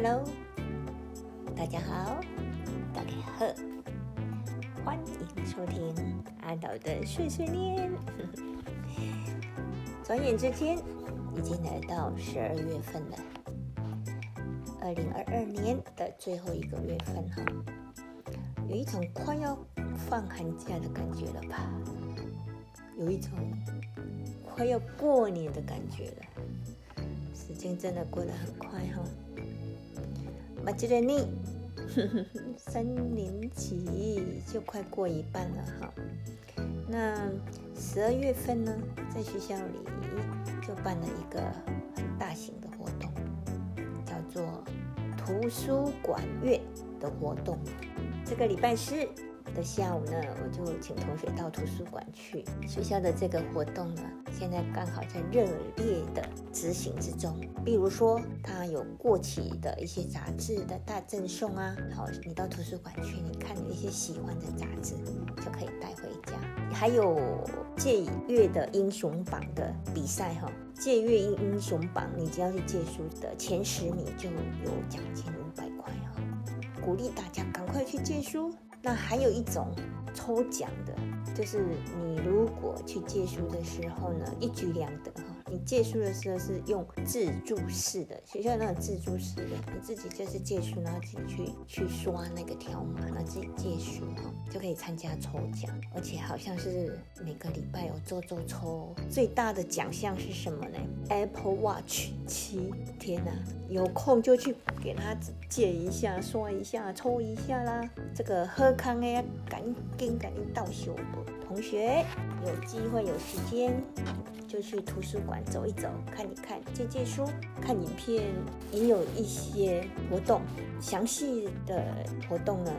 Hello，大家好，大家好，欢迎收听阿岛的碎碎念。转眼之间，已经来到十二月份了，二零二二年的最后一个月份哈，有一种快要放寒假的感觉了吧？有一种快要过年的感觉了，时间真的过得很快哈。马吉瑞尼，三年级就快过一半了哈。那十二月份呢，在学校里就办了一个很大型的活动，叫做图书馆月的活动。这个礼拜是。的下午呢，我就请同学到图书馆去。学校的这个活动呢，现在刚好在热烈的执行之中。比如说，它有过期的一些杂志的大赠送啊，好，你到图书馆去，你看一些喜欢的杂志，就可以带回家。还有借阅的英雄榜的比赛哈，借阅英英雄榜，你只要是借书的前十名就有奖金五百块哈，鼓励大家赶快去借书。那还有一种抽奖的，就是你如果去借书的时候呢，一举两得哈。你借书的时候是用自助式的，学校那种自助式的，你自己就是借书，然后自己去去刷那个条码，然后自己借书哈，就可以参加抽奖，而且好像是每个礼拜有做做抽，最大的奖项是什么呢？Apple Watch 七，天哪，有空就去给他借一下，刷一下，抽一下啦。这个喝康哎，赶紧赶紧到手同学有机会有时间。就去图书馆走一走，看一看，借借书，看影片，也有一些活动。详细的活动呢，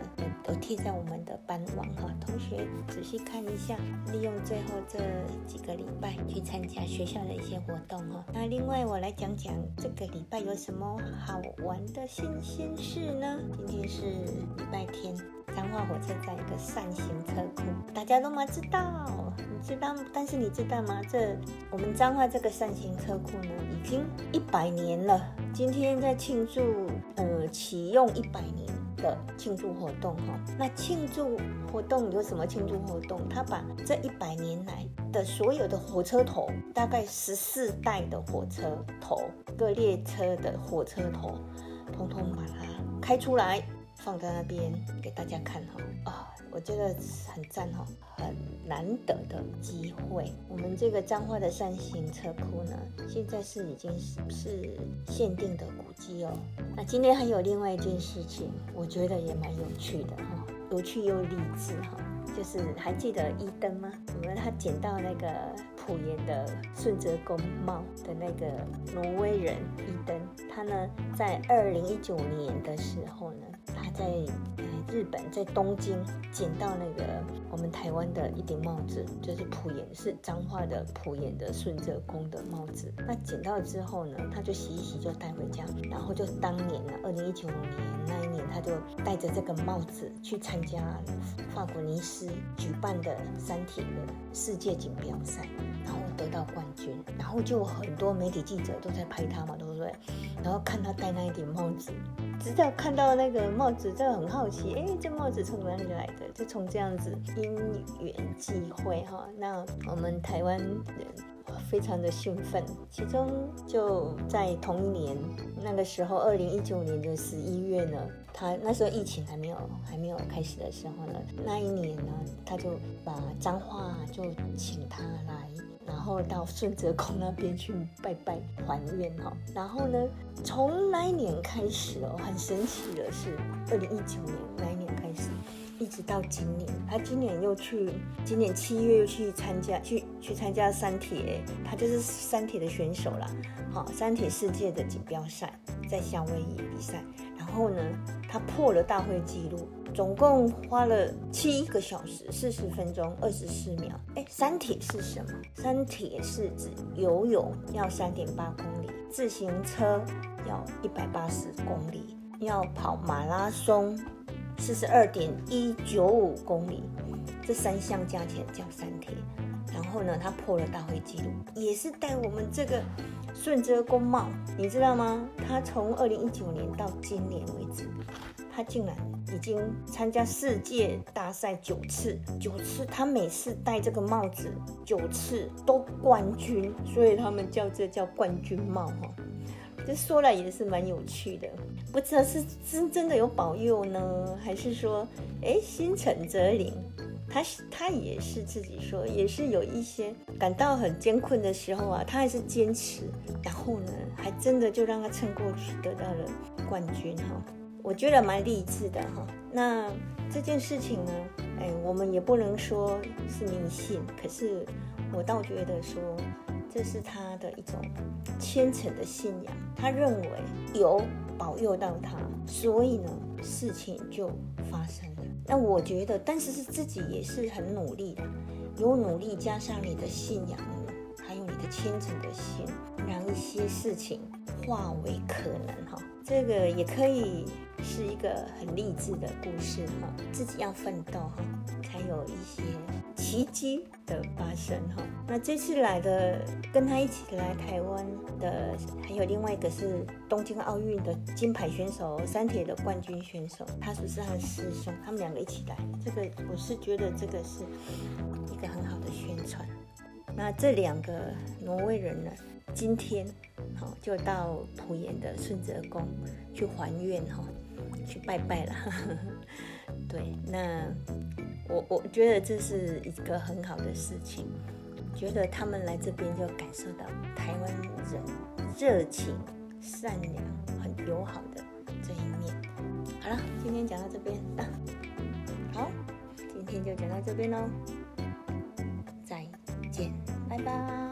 都贴在我们的班网哈。同学仔细看一下，利用最后这几个礼拜去参加学校的一些活动哈。那另外我来讲讲这个礼拜有什么好玩的新鲜事呢？今天是礼拜天。彰化火车站一个扇形车库，大家都嘛知道，知道？但是你知道吗？这我们彰化这个善行车库呢，已经一百年了。今天在庆祝，呃，启用一百年的庆祝活动哈。那庆祝活动有什么庆祝活动？他把这一百年来的所有的火车头，大概十四代的火车头，各列车的火车头，通通把它开出来。放在那边给大家看哈啊，我觉得很赞哈，很难得的机会。我们这个彰化的扇形车库呢，现在是已经是是限定的古迹哦。那今天还有另外一件事情，我觉得也蛮有趣的哈，有趣又励志哈，就是还记得伊登吗？我们他捡到那个普盐的顺泽宫帽的那个挪威人伊登，他呢在二零一九年的时候。在呃日本，在东京捡到那个我们台湾的一顶帽子，就是普岩是彰化的普岩的顺泽宫的帽子。那捡到之后呢，他就洗一洗就带回家，然后就当年呢，二零一九年那一年，他就戴着这个帽子去参加法国尼斯举办的三铁的世界锦标赛，然后得到冠军，然后就很多媒体记者都在拍他嘛，对不对？然后看他戴那一顶帽子。直到看到那个帽子，就很好奇，哎，这帽子从哪里来的？就从这样子因缘际会哈，那我们台湾人非常的兴奋。其中就在同一年，那个时候，二零一九年的十一月呢，他那时候疫情还没有还没有开始的时候呢，那一年呢，他就把脏话就请他来。然后到顺泽宫那边去拜拜还愿哈，然后呢，从那一年开始哦，很神奇的是，二零一九年那一年开始，一直到今年，他今年又去，今年七月又去参加，去去参加三铁，他就是三铁的选手啦，好，三铁世界的锦标赛，在夏威夷比赛，然后呢，他破了大会记录。总共花了七个小时四十分钟二十四秒。哎，三铁是什么？三铁是指游泳要三点八公里，自行车要一百八十公里，要跑马拉松四十二点一九五公里，这三项加起来叫三铁。然后呢，他破了大会记录，也是带我们这个顺泽公帽，你知道吗？他从二零一九年到今年为止，他竟然已经参加世界大赛九次，九次他每次戴这个帽子九次都冠军，所以他们叫这叫冠军帽哈。这说来也是蛮有趣的，不知道是真真的有保佑呢，还是说，哎，心诚则灵。他他也是自己说，也是有一些感到很艰困的时候啊，他还是坚持，然后呢，还真的就让他撑过去，得到了冠军哈。我觉得蛮励志的哈。那这件事情呢，哎，我们也不能说是迷信，可是我倒觉得说，这是他的一种虔诚的信仰。他认为有保佑到他，所以呢，事情就发生。那我觉得，但是是自己也是很努力的，有努力加上你的信仰，还有你的虔诚的心，让一些事情化为可能哈。这个也可以是一个很励志的故事哈，自己要奋斗哈，才有一些奇迹的发生哈。那这次来的跟他一起来台湾的，还有另外一个是东京奥运的金牌选手，三铁的冠军选手，他是不是他的师兄？他们两个一起来，这个我是觉得这个是一个很好的宣传。那这两个挪威人呢？今天，好就到普盐的顺泽宫去还愿哈，去拜拜了。对，那我我觉得这是一个很好的事情，觉得他们来这边就感受到台湾人热情、善良、很友好的这一面。好了，今天讲到这边啊，好，今天就讲到这边喽，再见，拜拜。